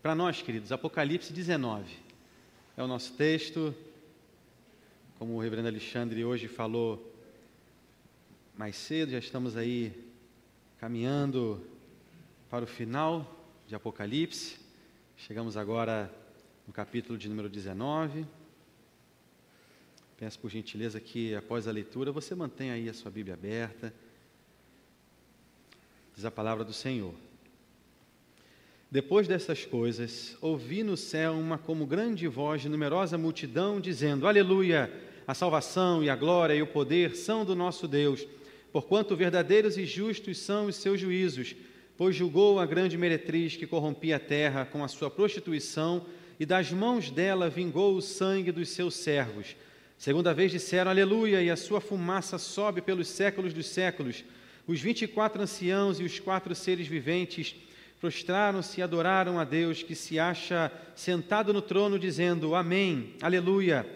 E para nós, queridos, Apocalipse 19 é o nosso texto. Como o reverendo Alexandre hoje falou mais cedo, já estamos aí caminhando para o final de Apocalipse. Chegamos agora no capítulo de número 19. Peço por gentileza que após a leitura você mantenha aí a sua Bíblia aberta. Diz a palavra do Senhor. Depois dessas coisas, ouvi no céu uma como grande voz de numerosa multidão dizendo: Aleluia! A salvação e a glória e o poder são do nosso Deus, porquanto verdadeiros e justos são os seus juízos, pois julgou a grande meretriz que corrompia a terra com a sua prostituição, e das mãos dela vingou o sangue dos seus servos. Segunda vez disseram Aleluia, e a sua fumaça sobe pelos séculos dos séculos. Os vinte e quatro anciãos e os quatro seres viventes prostraram-se e adoraram a Deus que se acha sentado no trono, dizendo: Amém, Aleluia.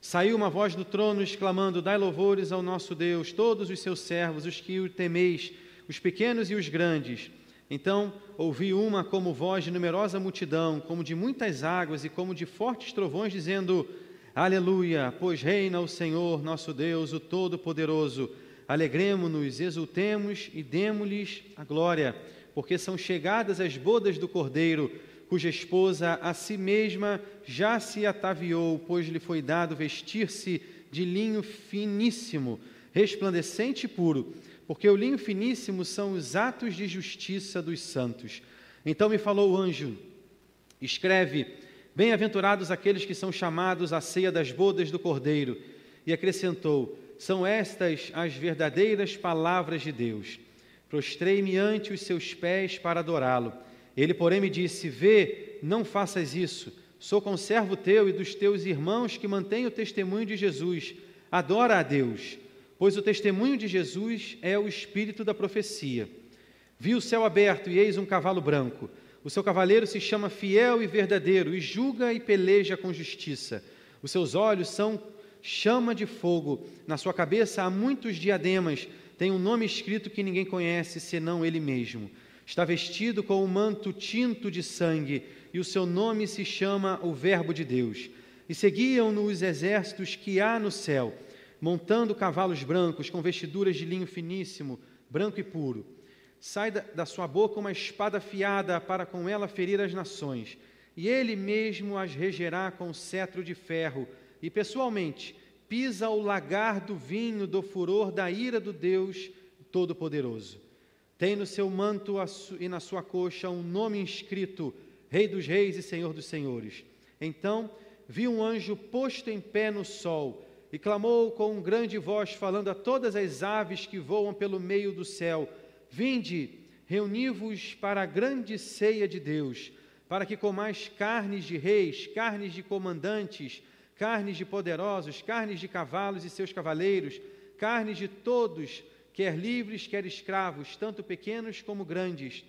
Saiu uma voz do trono exclamando: Dai louvores ao nosso Deus, todos os seus servos, os que o temeis, os pequenos e os grandes. Então ouvi uma como voz de numerosa multidão, como de muitas águas e como de fortes trovões, dizendo: Aleluia, pois reina o Senhor nosso Deus, o Todo-Poderoso. Alegremo-nos, exultemos e demo-lhes a glória porque são chegadas as bodas do cordeiro, cuja esposa a si mesma já se ataviou, pois lhe foi dado vestir-se de linho finíssimo, resplandecente e puro, porque o linho finíssimo são os atos de justiça dos santos. Então me falou o anjo: escreve, bem-aventurados aqueles que são chamados à ceia das bodas do cordeiro. E acrescentou: são estas as verdadeiras palavras de Deus. Prostrei-me ante os seus pés para adorá-lo. Ele, porém, me disse: Vê, não faças isso. Sou conservo teu e dos teus irmãos que mantêm o testemunho de Jesus. Adora a Deus, pois o testemunho de Jesus é o espírito da profecia. Vi o céu aberto e eis um cavalo branco. O seu cavaleiro se chama Fiel e Verdadeiro e julga e peleja com justiça. Os seus olhos são chama de fogo. Na sua cabeça há muitos diademas tem um nome escrito que ninguém conhece senão ele mesmo. Está vestido com um manto tinto de sangue, e o seu nome se chama o Verbo de Deus. E seguiam-no os exércitos que há no céu, montando cavalos brancos, com vestiduras de linho finíssimo, branco e puro. Sai da, da sua boca uma espada afiada para com ela ferir as nações, e ele mesmo as regerá com cetro de ferro, e pessoalmente pisa o lagar do vinho do furor da ira do Deus Todo-Poderoso. Tem no seu manto e na sua coxa um nome inscrito: Rei dos Reis e Senhor dos Senhores. Então vi um anjo posto em pé no sol e clamou com grande voz, falando a todas as aves que voam pelo meio do céu: Vinde, reuni-vos para a grande ceia de Deus, para que comais carnes de reis, carnes de comandantes, carnes de poderosos, carnes de cavalos e seus cavaleiros, carnes de todos, quer livres, quer escravos, tanto pequenos como grandes.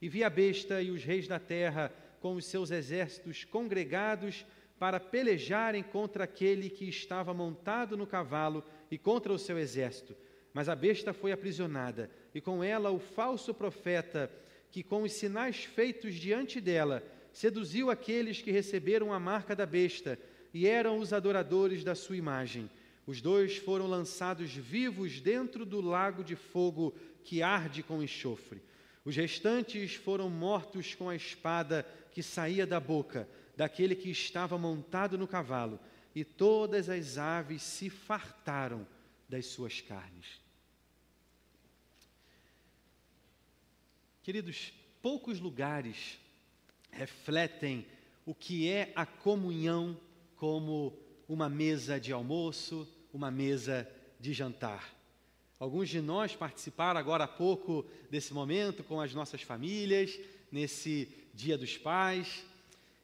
E vi a besta e os reis da terra com os seus exércitos congregados para pelejarem contra aquele que estava montado no cavalo e contra o seu exército. Mas a besta foi aprisionada, e com ela o falso profeta, que com os sinais feitos diante dela, seduziu aqueles que receberam a marca da besta e eram os adoradores da sua imagem. Os dois foram lançados vivos dentro do lago de fogo que arde com enxofre. Os restantes foram mortos com a espada que saía da boca daquele que estava montado no cavalo, e todas as aves se fartaram das suas carnes. Queridos, poucos lugares refletem o que é a comunhão como uma mesa de almoço, uma mesa de jantar. Alguns de nós participaram agora há pouco desse momento com as nossas famílias, nesse Dia dos Pais.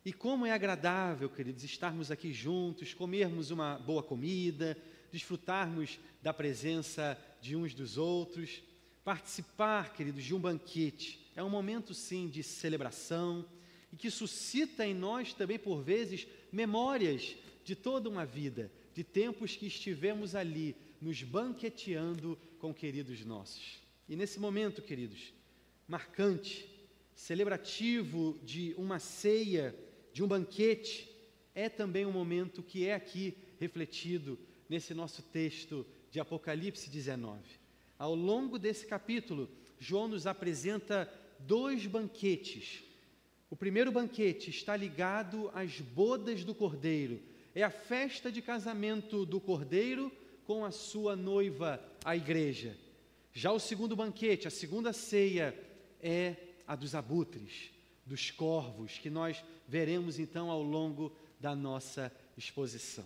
E como é agradável, queridos, estarmos aqui juntos, comermos uma boa comida, desfrutarmos da presença de uns dos outros, participar, queridos, de um banquete. É um momento, sim, de celebração e que suscita em nós também, por vezes, memórias de toda uma vida, de tempos que estivemos ali, nos banqueteando com queridos nossos. E nesse momento, queridos, marcante, celebrativo de uma ceia, de um banquete, é também um momento que é aqui refletido nesse nosso texto de Apocalipse 19. Ao longo desse capítulo, João nos apresenta dois banquetes. O primeiro banquete está ligado às bodas do Cordeiro. É a festa de casamento do Cordeiro com a sua noiva, a igreja. Já o segundo banquete, a segunda ceia, é a dos abutres, dos corvos, que nós veremos então ao longo da nossa exposição.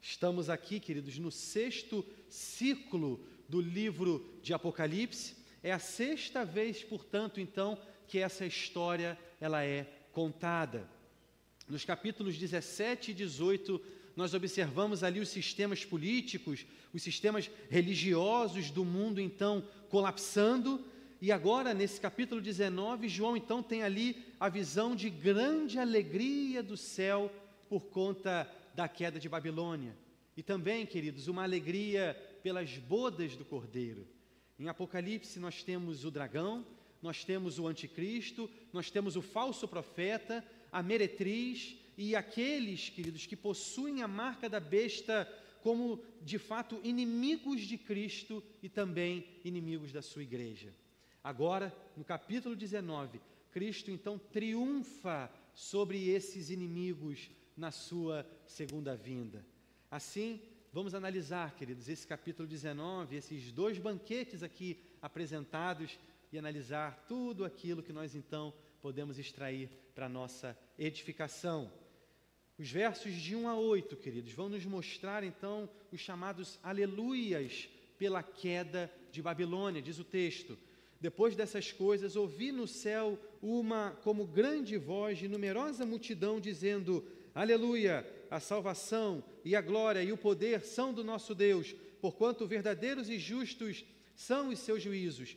Estamos aqui, queridos, no sexto ciclo do livro de Apocalipse. É a sexta vez, portanto, então, que essa história ela é contada. Nos capítulos 17 e 18, nós observamos ali os sistemas políticos, os sistemas religiosos do mundo então colapsando, e agora nesse capítulo 19, João então tem ali a visão de grande alegria do céu por conta da queda de Babilônia. E também, queridos, uma alegria pelas bodas do Cordeiro. Em Apocalipse nós temos o dragão, nós temos o anticristo, nós temos o falso profeta, a meretriz e aqueles, queridos, que possuem a marca da besta como de fato inimigos de Cristo e também inimigos da sua igreja. Agora, no capítulo 19, Cristo então triunfa sobre esses inimigos na sua segunda vinda. Assim, vamos analisar, queridos, esse capítulo 19, esses dois banquetes aqui apresentados e analisar tudo aquilo que nós então podemos extrair para nossa edificação. Os versos de 1 a 8, queridos, vão nos mostrar então os chamados aleluias pela queda de Babilônia, diz o texto. Depois dessas coisas, ouvi no céu uma como grande voz de numerosa multidão dizendo: Aleluia! A salvação e a glória e o poder são do nosso Deus, porquanto verdadeiros e justos são os seus juízos,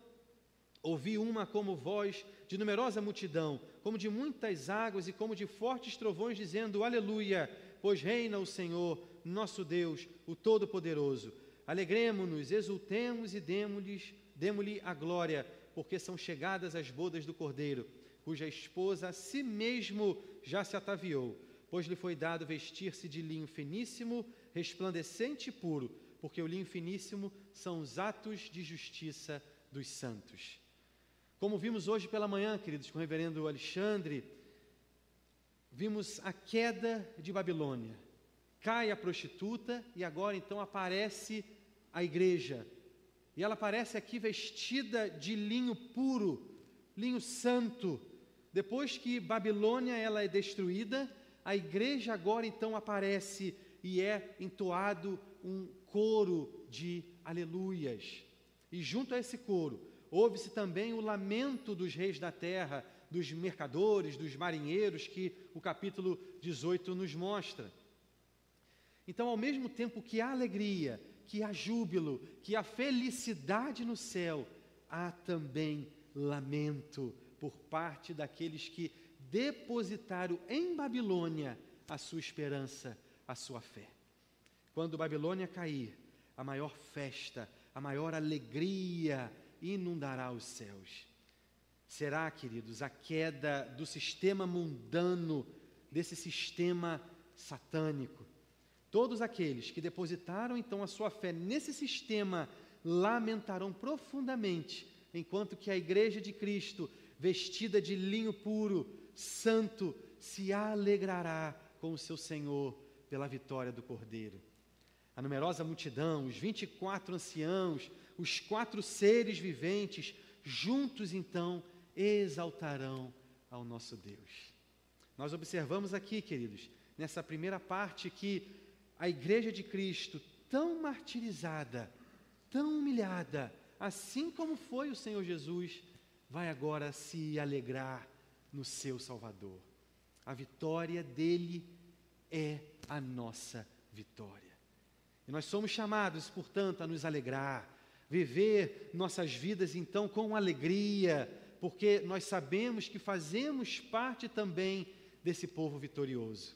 Ouvi uma como voz de numerosa multidão, como de muitas águas e como de fortes trovões, dizendo: Aleluia, pois reina o Senhor, nosso Deus, o Todo-Poderoso. Alegremos-nos, exultemos e demos-lhe demos a glória, porque são chegadas as bodas do Cordeiro, cuja esposa a si mesmo já se ataviou, pois lhe foi dado vestir-se de linho finíssimo, resplandecente e puro, porque o linho finíssimo são os atos de justiça dos santos. Como vimos hoje pela manhã, queridos, com o reverendo Alexandre, vimos a queda de Babilônia. Cai a prostituta e agora então aparece a igreja. E ela aparece aqui vestida de linho puro, linho santo. Depois que Babilônia ela é destruída, a igreja agora então aparece e é entoado um coro de aleluias. E junto a esse coro, Ouve-se também o lamento dos reis da terra, dos mercadores, dos marinheiros, que o capítulo 18 nos mostra. Então, ao mesmo tempo que há alegria, que há júbilo, que há felicidade no céu, há também lamento por parte daqueles que depositaram em Babilônia a sua esperança, a sua fé. Quando Babilônia cair, a maior festa, a maior alegria inundará os céus. Será, queridos, a queda do sistema mundano, desse sistema satânico. Todos aqueles que depositaram então a sua fé nesse sistema lamentarão profundamente, enquanto que a igreja de Cristo, vestida de linho puro, santo, se alegrará com o seu Senhor pela vitória do Cordeiro. A numerosa multidão, os 24 anciãos, os quatro seres viventes, juntos então exaltarão ao nosso Deus. Nós observamos aqui, queridos, nessa primeira parte, que a igreja de Cristo, tão martirizada, tão humilhada, assim como foi o Senhor Jesus, vai agora se alegrar no seu Salvador. A vitória dele é a nossa vitória. E nós somos chamados, portanto, a nos alegrar, viver nossas vidas então com alegria, porque nós sabemos que fazemos parte também desse povo vitorioso.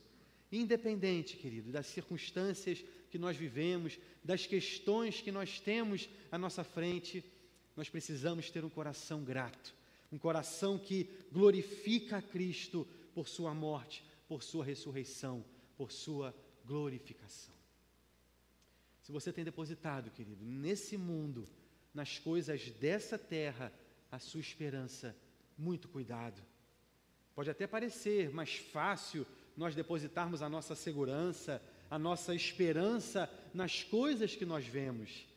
Independente, querido, das circunstâncias que nós vivemos, das questões que nós temos à nossa frente, nós precisamos ter um coração grato, um coração que glorifica a Cristo por Sua morte, por Sua ressurreição, por Sua glorificação. Se você tem depositado, querido, nesse mundo, nas coisas dessa terra, a sua esperança, muito cuidado. Pode até parecer mais fácil nós depositarmos a nossa segurança, a nossa esperança nas coisas que nós vemos,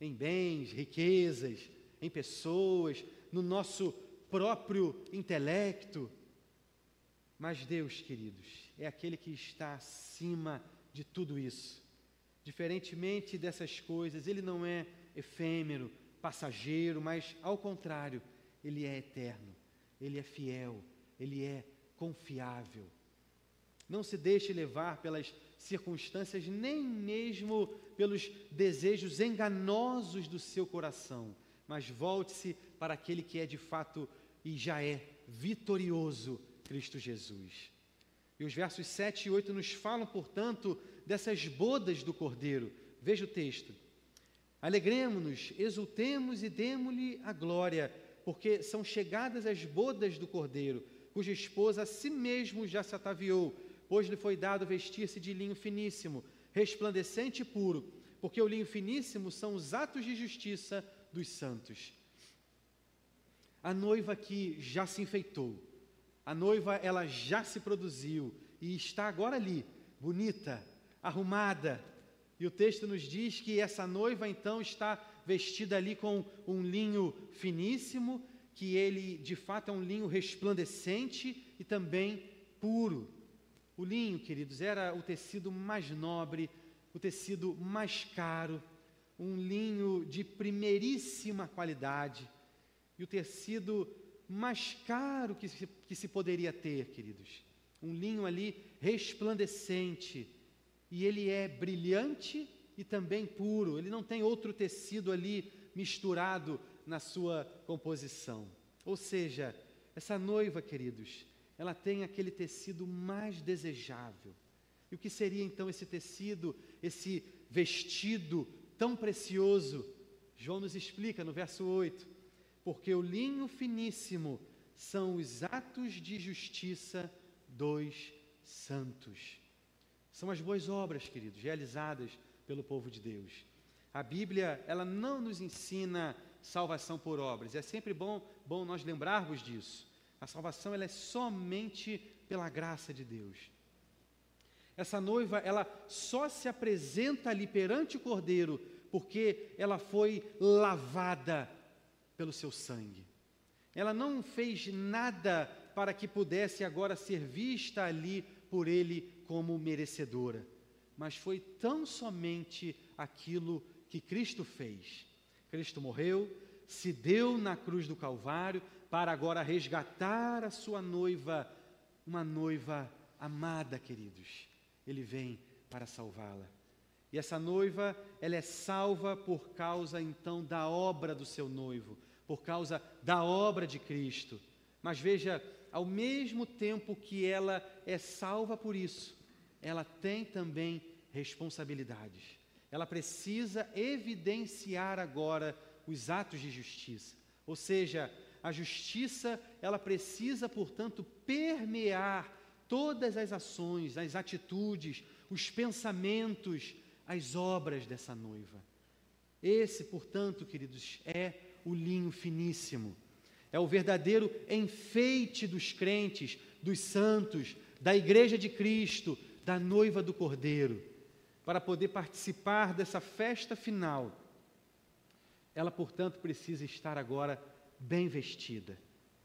em bens, riquezas, em pessoas, no nosso próprio intelecto. Mas Deus, queridos, é aquele que está acima de tudo isso. Diferentemente dessas coisas, Ele não é efêmero, passageiro, mas ao contrário, Ele é eterno, Ele é fiel, Ele é confiável. Não se deixe levar pelas circunstâncias, nem mesmo pelos desejos enganosos do seu coração, mas volte-se para aquele que é de fato e já é vitorioso, Cristo Jesus. E os versos 7 e 8 nos falam, portanto, dessas bodas do Cordeiro. Veja o texto. Alegremos-nos, exultemos e demos-lhe a glória, porque são chegadas as bodas do Cordeiro, cuja esposa a si mesmo já se ataviou pois lhe foi dado vestir-se de linho finíssimo, resplandecente e puro, porque o linho finíssimo são os atos de justiça dos santos. A noiva que já se enfeitou, a noiva ela já se produziu e está agora ali, bonita, arrumada. E o texto nos diz que essa noiva então está vestida ali com um linho finíssimo, que ele de fato é um linho resplandecente e também puro. O linho, queridos, era o tecido mais nobre, o tecido mais caro, um linho de primeiríssima qualidade e o tecido mais caro que se, que se poderia ter, queridos. Um linho ali resplandecente e ele é brilhante e também puro, ele não tem outro tecido ali misturado na sua composição. Ou seja, essa noiva, queridos, ela tem aquele tecido mais desejável. E o que seria então esse tecido, esse vestido tão precioso? João nos explica no verso 8: porque o linho finíssimo são os atos de justiça dos santos. São as boas obras, queridos, realizadas pelo povo de Deus. A Bíblia, ela não nos ensina salvação por obras. É sempre bom, bom nós lembrarmos disso. A salvação ela é somente pela graça de Deus. Essa noiva, ela só se apresenta ali perante o Cordeiro porque ela foi lavada pelo seu sangue. Ela não fez nada para que pudesse agora ser vista ali por ele como merecedora, mas foi tão somente aquilo que Cristo fez. Cristo morreu, se deu na cruz do Calvário, para agora resgatar a sua noiva, uma noiva amada, queridos. Ele vem para salvá-la. E essa noiva, ela é salva por causa então da obra do seu noivo, por causa da obra de Cristo. Mas veja, ao mesmo tempo que ela é salva por isso, ela tem também responsabilidades. Ela precisa evidenciar agora os atos de justiça. Ou seja, a justiça, ela precisa, portanto, permear todas as ações, as atitudes, os pensamentos, as obras dessa noiva. Esse, portanto, queridos, é o linho finíssimo. É o verdadeiro enfeite dos crentes, dos santos, da igreja de Cristo, da noiva do Cordeiro. Para poder participar dessa festa final, ela, portanto, precisa estar agora bem vestida.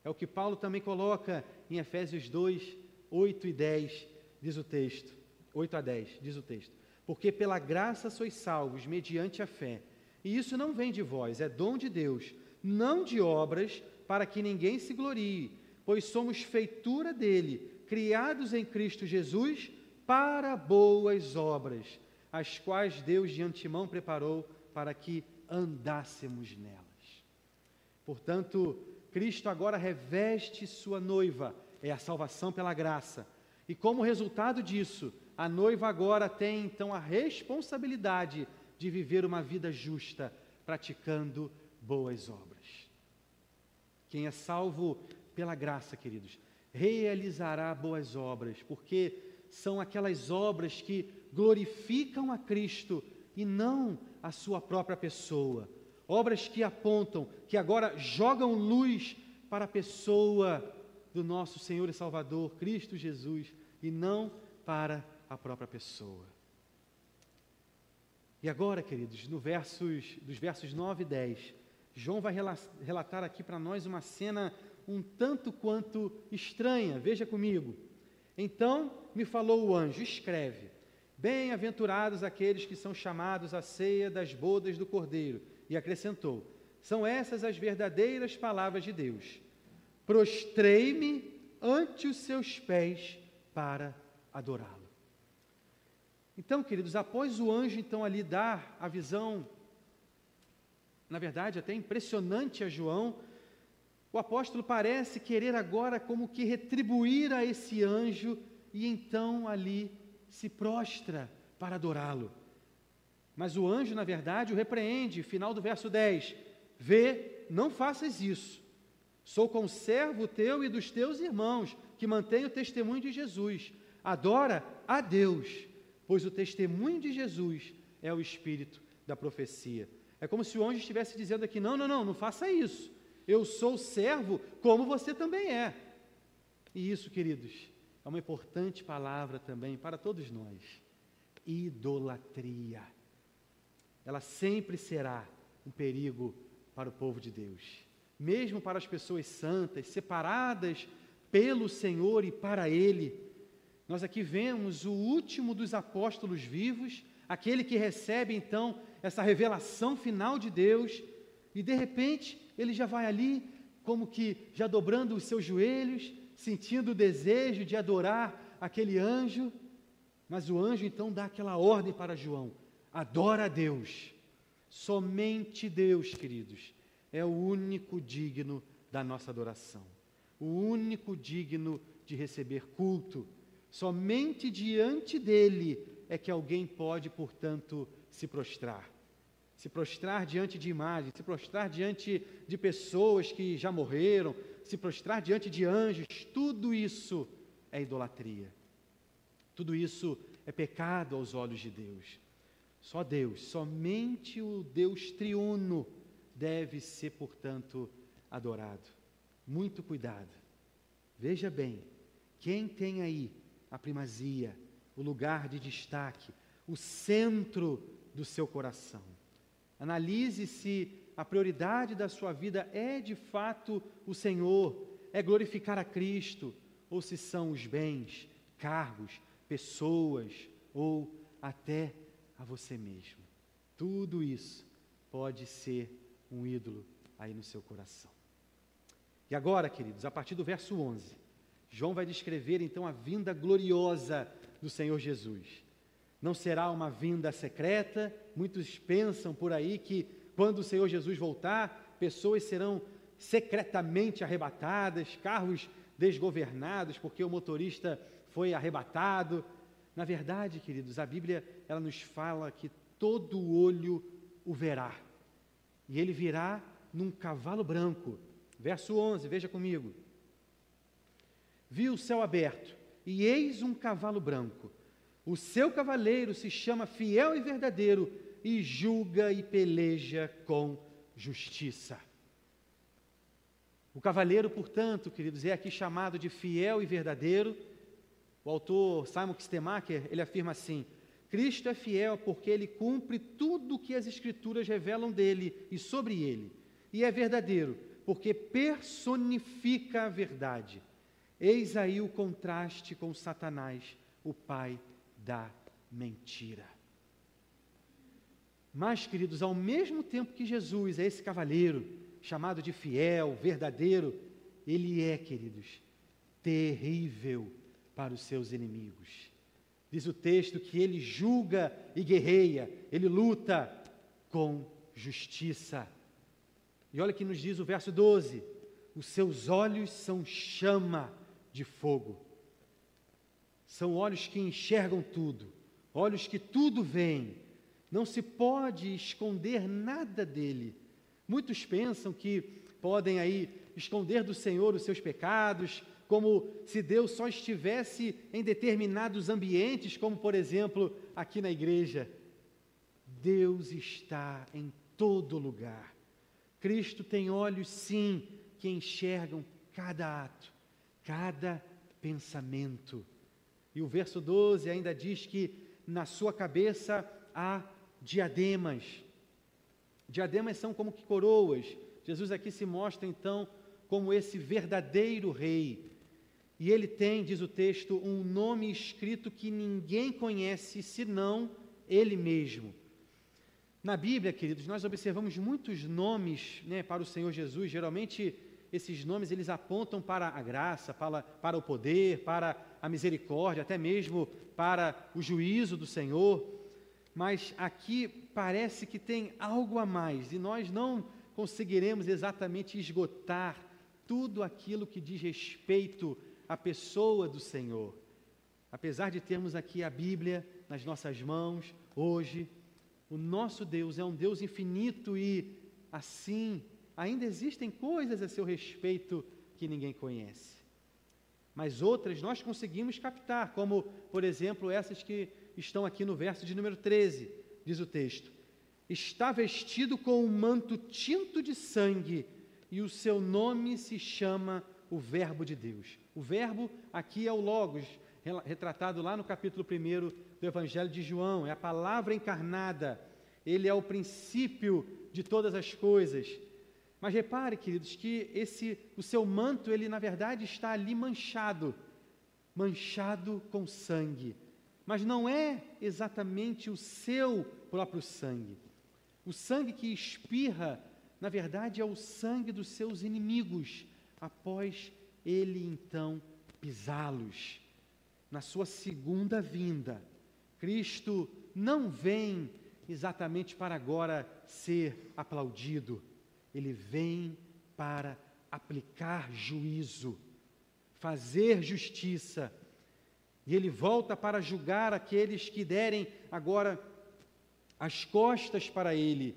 É o que Paulo também coloca em Efésios 2, 8 e 10, diz o texto. 8 a 10, diz o texto. Porque pela graça sois salvos, mediante a fé. E isso não vem de vós, é dom de Deus, não de obras, para que ninguém se glorie, pois somos feitura dele, criados em Cristo Jesus para boas obras, as quais Deus de antemão preparou para que andássemos nelas. Portanto, Cristo agora reveste sua noiva, é a salvação pela graça. E como resultado disso, a noiva agora tem então a responsabilidade de viver uma vida justa, praticando boas obras. Quem é salvo pela graça, queridos, realizará boas obras, porque são aquelas obras que glorificam a Cristo e não a sua própria pessoa. Obras que apontam, que agora jogam luz para a pessoa do nosso Senhor e Salvador, Cristo Jesus, e não para a própria pessoa. E agora, queridos, no versos, dos versos 9 e 10, João vai relatar aqui para nós uma cena um tanto quanto estranha. Veja comigo. Então me falou o anjo: escreve. Bem-aventurados aqueles que são chamados à ceia das bodas do Cordeiro. E acrescentou: São essas as verdadeiras palavras de Deus. Prostrei-me ante os seus pés para adorá-lo. Então, queridos, após o anjo então ali dar a visão, na verdade até impressionante a João, o apóstolo parece querer agora como que retribuir a esse anjo e então ali se prostra para adorá-lo. Mas o anjo, na verdade, o repreende, final do verso 10: Vê, não faças isso. Sou conservo teu e dos teus irmãos, que mantêm o testemunho de Jesus. Adora a Deus, pois o testemunho de Jesus é o espírito da profecia. É como se o anjo estivesse dizendo aqui: não, não, não, não faça isso. Eu sou servo como você também é. E isso, queridos, é uma importante palavra também para todos nós. Idolatria. Ela sempre será um perigo para o povo de Deus, mesmo para as pessoas santas, separadas pelo Senhor e para Ele. Nós aqui vemos o último dos apóstolos vivos, aquele que recebe então essa revelação final de Deus, e de repente ele já vai ali, como que já dobrando os seus joelhos, sentindo o desejo de adorar aquele anjo. Mas o anjo então dá aquela ordem para João: adora a Deus. Somente Deus, queridos, é o único digno da nossa adoração, o único digno de receber culto. Somente diante dele é que alguém pode, portanto, se prostrar se prostrar diante de imagens, se prostrar diante de pessoas que já morreram, se prostrar diante de anjos, tudo isso é idolatria. Tudo isso é pecado aos olhos de Deus. Só Deus, somente o Deus triuno deve ser, portanto, adorado. Muito cuidado. Veja bem, quem tem aí a primazia, o lugar de destaque, o centro do seu coração Analise se a prioridade da sua vida é de fato o Senhor, é glorificar a Cristo, ou se são os bens, cargos, pessoas ou até a você mesmo. Tudo isso pode ser um ídolo aí no seu coração. E agora, queridos, a partir do verso 11, João vai descrever então a vinda gloriosa do Senhor Jesus. Não será uma vinda secreta. Muitos pensam por aí que quando o Senhor Jesus voltar, pessoas serão secretamente arrebatadas, carros desgovernados porque o motorista foi arrebatado. Na verdade, queridos, a Bíblia ela nos fala que todo olho o verá. E ele virá num cavalo branco. Verso 11, veja comigo. Vi o céu aberto, e eis um cavalo branco. O seu cavaleiro se chama fiel e verdadeiro e julga e peleja com justiça. O cavaleiro, portanto, queridos, é aqui chamado de fiel e verdadeiro. O autor Simon Kistemacher, ele afirma assim: Cristo é fiel porque ele cumpre tudo o que as escrituras revelam dele e sobre ele. E é verdadeiro porque personifica a verdade. Eis aí o contraste com Satanás, o pai da mentira. Mas, queridos, ao mesmo tempo que Jesus é esse cavaleiro, chamado de fiel, verdadeiro, ele é, queridos, terrível para os seus inimigos. Diz o texto que ele julga e guerreia, ele luta com justiça. E olha que nos diz o verso 12: os seus olhos são chama de fogo. São olhos que enxergam tudo, olhos que tudo veem. Não se pode esconder nada dele. Muitos pensam que podem aí esconder do Senhor os seus pecados, como se Deus só estivesse em determinados ambientes, como por exemplo aqui na igreja. Deus está em todo lugar. Cristo tem olhos, sim, que enxergam cada ato, cada pensamento. E o verso 12 ainda diz que na sua cabeça há diademas. Diademas são como que coroas. Jesus aqui se mostra então como esse verdadeiro rei, e ele tem, diz o texto, um nome escrito que ninguém conhece senão ele mesmo. Na Bíblia, queridos, nós observamos muitos nomes né, para o Senhor Jesus. Geralmente, esses nomes eles apontam para a graça, para, para o poder, para a misericórdia, até mesmo para o juízo do Senhor. Mas aqui parece que tem algo a mais e nós não conseguiremos exatamente esgotar tudo aquilo que diz respeito a pessoa do Senhor. Apesar de termos aqui a Bíblia nas nossas mãos, hoje, o nosso Deus é um Deus infinito e, assim, ainda existem coisas a seu respeito que ninguém conhece. Mas outras nós conseguimos captar, como, por exemplo, essas que estão aqui no verso de número 13, diz o texto: Está vestido com um manto tinto de sangue, e o seu nome se chama o Verbo de Deus. O Verbo aqui é o Logos, retratado lá no capítulo 1 do Evangelho de João, é a palavra encarnada, ele é o princípio de todas as coisas. Mas repare, queridos, que esse o seu manto, ele na verdade está ali manchado, manchado com sangue. Mas não é exatamente o seu próprio sangue. O sangue que espirra, na verdade, é o sangue dos seus inimigos, após ele então pisá-los. Na sua segunda vinda, Cristo não vem exatamente para agora ser aplaudido, ele vem para aplicar juízo, fazer justiça, e ele volta para julgar aqueles que derem agora as costas para ele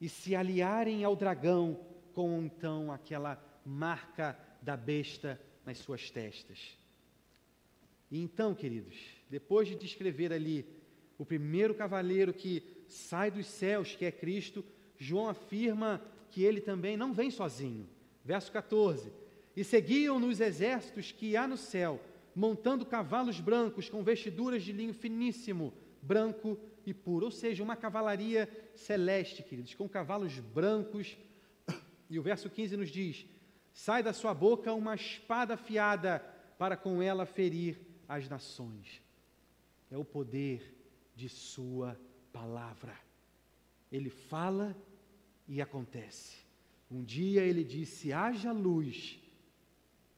e se aliarem ao dragão com então aquela marca da besta nas suas testas. E então, queridos, depois de descrever ali o primeiro cavaleiro que sai dos céus, que é Cristo, João afirma que ele também não vem sozinho. Verso 14: E seguiam nos exércitos que há no céu, montando cavalos brancos com vestiduras de linho finíssimo, branco e puro. Ou seja, uma cavalaria celeste, queridos, com cavalos brancos. E o verso 15 nos diz: Sai da sua boca uma espada afiada para com ela ferir as nações. É o poder de Sua palavra. Ele fala e acontece. Um dia ele disse: haja luz,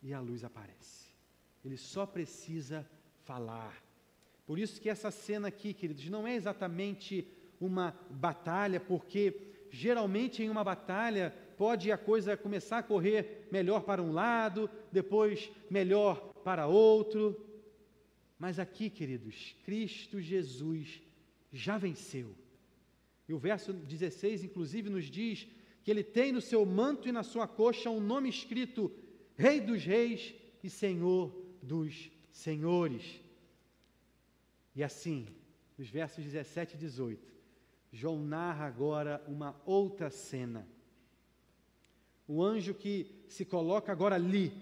e a luz aparece. Ele só precisa falar. Por isso que essa cena aqui, queridos, não é exatamente uma batalha, porque geralmente em uma batalha pode a coisa começar a correr melhor para um lado, depois melhor para outro. Mas aqui, queridos, Cristo Jesus já venceu. E o verso 16, inclusive, nos diz que ele tem no seu manto e na sua coxa um nome escrito: Rei dos Reis e Senhor dos Senhores. E assim, nos versos 17 e 18, João narra agora uma outra cena o anjo que se coloca agora ali,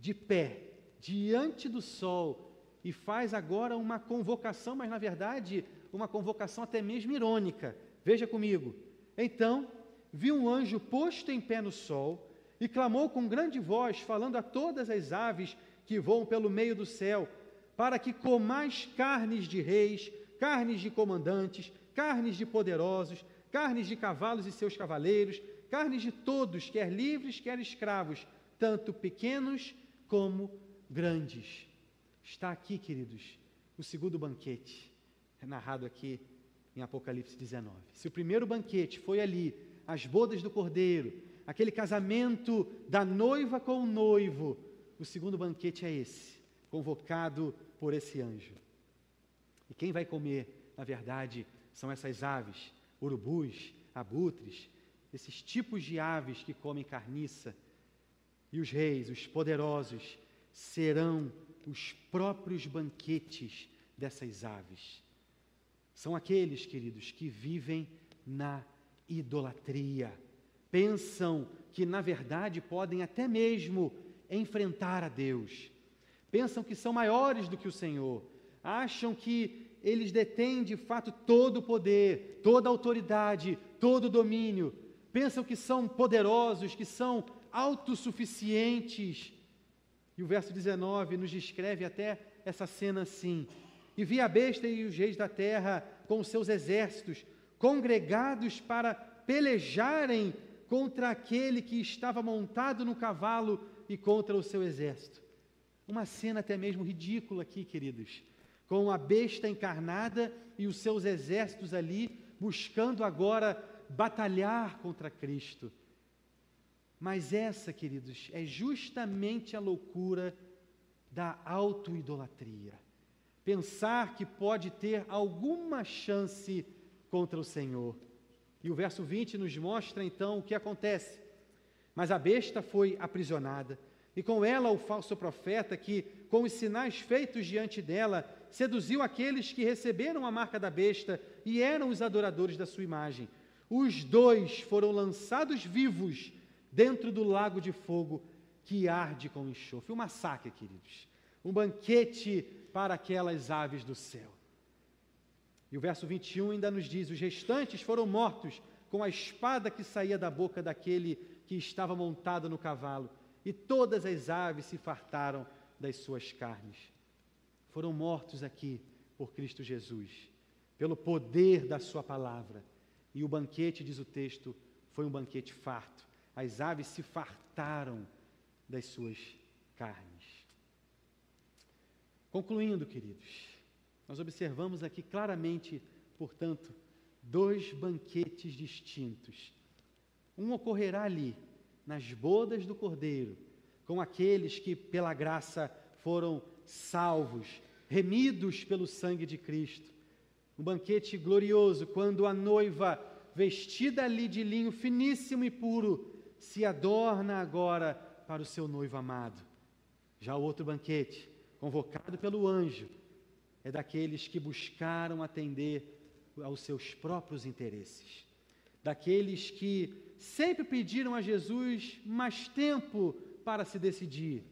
de pé, diante do sol, e faz agora uma convocação, mas na verdade, uma convocação até mesmo irônica. Veja comigo. Então, vi um anjo posto em pé no sol e clamou com grande voz, falando a todas as aves que voam pelo meio do céu, para que comais carnes de reis, carnes de comandantes, carnes de poderosos, carnes de cavalos e seus cavaleiros, carnes de todos, quer livres, quer escravos, tanto pequenos como grandes. Está aqui, queridos, o segundo banquete, é narrado aqui em Apocalipse 19. Se o primeiro banquete foi ali, as bodas do cordeiro, aquele casamento da noiva com o noivo, o segundo banquete é esse, convocado por esse anjo. E quem vai comer, na verdade, são essas aves, urubus, abutres, esses tipos de aves que comem carniça. E os reis, os poderosos, serão os próprios banquetes dessas aves. São aqueles, queridos, que vivem na idolatria. Pensam que, na verdade, podem até mesmo enfrentar a Deus. Pensam que são maiores do que o Senhor. Acham que eles detêm de fato todo o poder, toda a autoridade, todo o domínio. Pensam que são poderosos, que são autossuficientes. E o verso 19 nos descreve até essa cena assim: E vi a besta e os reis da terra com seus exércitos, congregados para pelejarem contra aquele que estava montado no cavalo e contra o seu exército. Uma cena até mesmo ridícula aqui, queridos, com a besta encarnada e os seus exércitos ali, buscando agora batalhar contra Cristo. Mas essa, queridos, é justamente a loucura da autoidolatria. Pensar que pode ter alguma chance contra o Senhor. E o verso 20 nos mostra então o que acontece. Mas a besta foi aprisionada, e com ela o falso profeta, que, com os sinais feitos diante dela, seduziu aqueles que receberam a marca da besta e eram os adoradores da sua imagem. Os dois foram lançados vivos dentro do lago de fogo que arde com enxofre. Um massacre, queridos. Um banquete para aquelas aves do céu. E o verso 21 ainda nos diz: os restantes foram mortos com a espada que saía da boca daquele que estava montado no cavalo, e todas as aves se fartaram das suas carnes. Foram mortos aqui por Cristo Jesus, pelo poder da Sua palavra. E o banquete, diz o texto, foi um banquete farto. As aves se fartaram das suas carnes. Concluindo, queridos, nós observamos aqui claramente, portanto, dois banquetes distintos. Um ocorrerá ali, nas bodas do Cordeiro, com aqueles que, pela graça, foram salvos, remidos pelo sangue de Cristo. Um banquete glorioso, quando a noiva, vestida ali de linho finíssimo e puro, se adorna agora para o seu noivo amado. Já o outro banquete, convocado pelo anjo, é daqueles que buscaram atender aos seus próprios interesses, daqueles que sempre pediram a Jesus mais tempo para se decidir,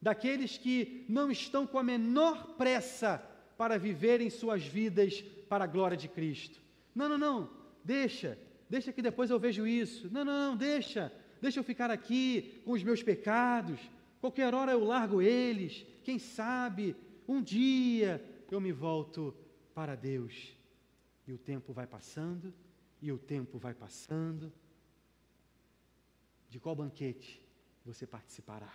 daqueles que não estão com a menor pressa para viverem suas vidas para a glória de Cristo. Não, não, não, deixa, deixa que depois eu vejo isso. Não, não, não, deixa, deixa eu ficar aqui com os meus pecados. Qualquer hora eu largo eles. Quem sabe um dia eu me volto para Deus. E o tempo vai passando, e o tempo vai passando. De qual banquete você participará?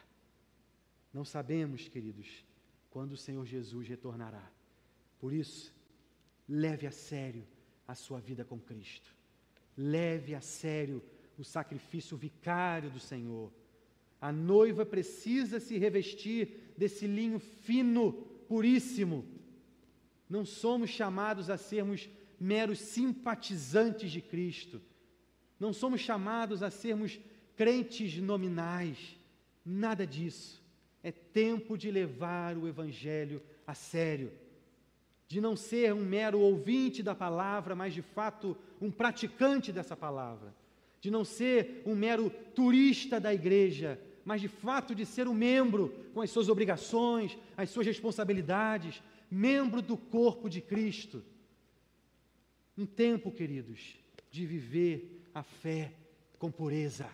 Não sabemos, queridos, quando o Senhor Jesus retornará. Por isso, leve a sério a sua vida com Cristo. Leve a sério o sacrifício vicário do Senhor. A noiva precisa se revestir desse linho fino, puríssimo. Não somos chamados a sermos meros simpatizantes de Cristo. Não somos chamados a sermos crentes nominais. Nada disso. É tempo de levar o Evangelho a sério. De não ser um mero ouvinte da palavra, mas de fato um praticante dessa palavra. De não ser um mero turista da igreja, mas de fato de ser um membro com as suas obrigações, as suas responsabilidades, membro do corpo de Cristo um tempo, queridos, de viver a fé com pureza.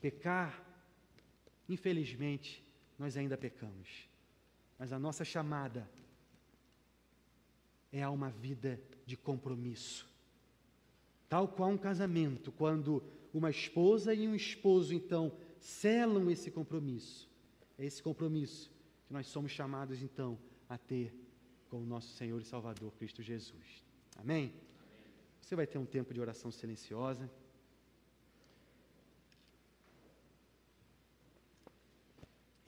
Pecar, infelizmente, nós ainda pecamos, mas a nossa chamada é a uma vida de compromisso. Tal qual um casamento, quando uma esposa e um esposo então selam esse compromisso. É esse compromisso que nós somos chamados então a ter com o nosso Senhor e Salvador Cristo Jesus. Amém? Você vai ter um tempo de oração silenciosa.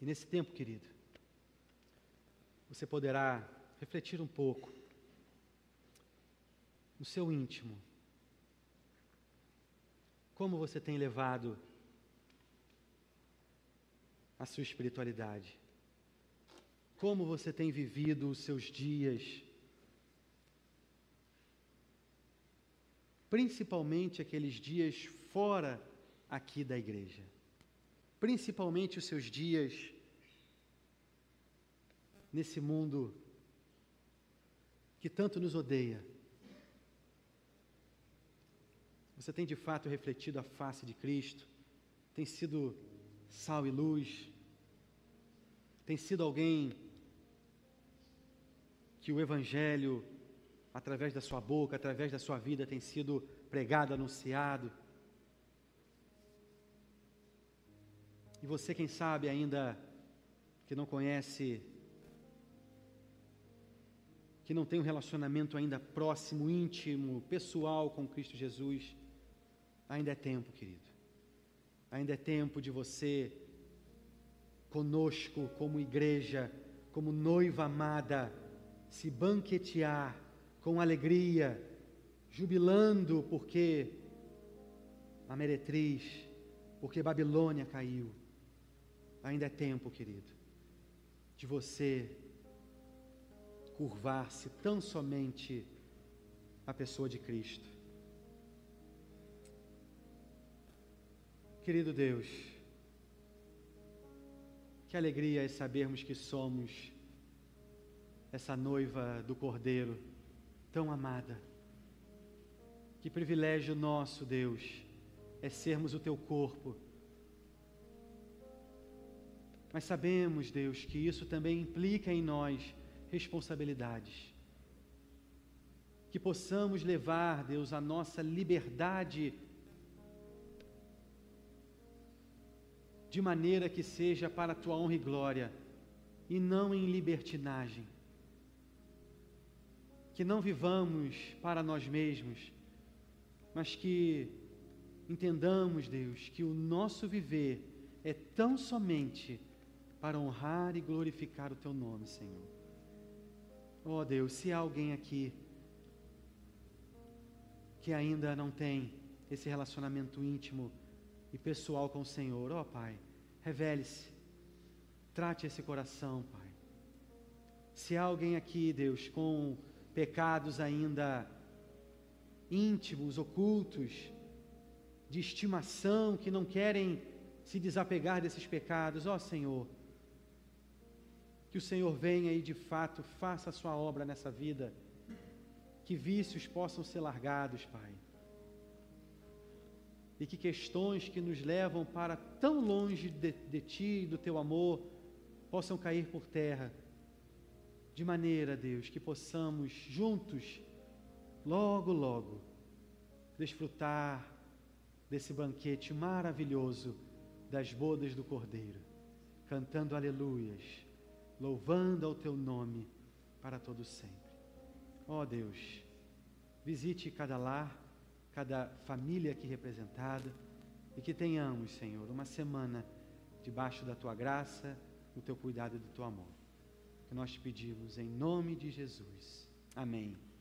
E nesse tempo, querido, você poderá refletir um pouco no seu íntimo. Como você tem levado a sua espiritualidade? Como você tem vivido os seus dias? Principalmente aqueles dias fora aqui da igreja. Principalmente os seus dias nesse mundo que tanto nos odeia. Você tem de fato refletido a face de Cristo? Tem sido sal e luz? Tem sido alguém que o Evangelho, através da sua boca, através da sua vida, tem sido pregado, anunciado? E você, quem sabe, ainda que não conhece que não tem um relacionamento ainda próximo, íntimo, pessoal com Cristo Jesus, ainda é tempo, querido. Ainda é tempo de você, conosco, como igreja, como noiva amada, se banquetear com alegria, jubilando porque a meretriz, porque Babilônia caiu. Ainda é tempo, querido, de você curvar-se tão somente à pessoa de Cristo. Querido Deus, que alegria é sabermos que somos essa noiva do Cordeiro tão amada. Que privilégio nosso, Deus, é sermos o teu corpo. Mas sabemos, Deus, que isso também implica em nós responsabilidades. Que possamos levar, Deus, a nossa liberdade de maneira que seja para a tua honra e glória e não em libertinagem. Que não vivamos para nós mesmos, mas que entendamos, Deus, que o nosso viver é tão somente para honrar e glorificar o teu nome, Senhor. Oh Deus, se há alguém aqui que ainda não tem esse relacionamento íntimo e pessoal com o Senhor, ó oh, Pai, revele-se, trate esse coração, Pai. Se há alguém aqui, Deus, com pecados ainda íntimos, ocultos, de estimação, que não querem se desapegar desses pecados, ó Senhor, que o Senhor venha e de fato faça a sua obra nessa vida. Que vícios possam ser largados, Pai. E que questões que nos levam para tão longe de, de Ti do Teu amor possam cair por terra. De maneira, Deus, que possamos juntos, logo, logo, desfrutar desse banquete maravilhoso das bodas do Cordeiro, cantando aleluias louvando ao teu nome para todo sempre. Ó oh Deus, visite cada lar, cada família aqui representada e que tenhamos, Senhor, uma semana debaixo da tua graça, do teu cuidado e do teu amor. Que nós te pedimos em nome de Jesus. Amém.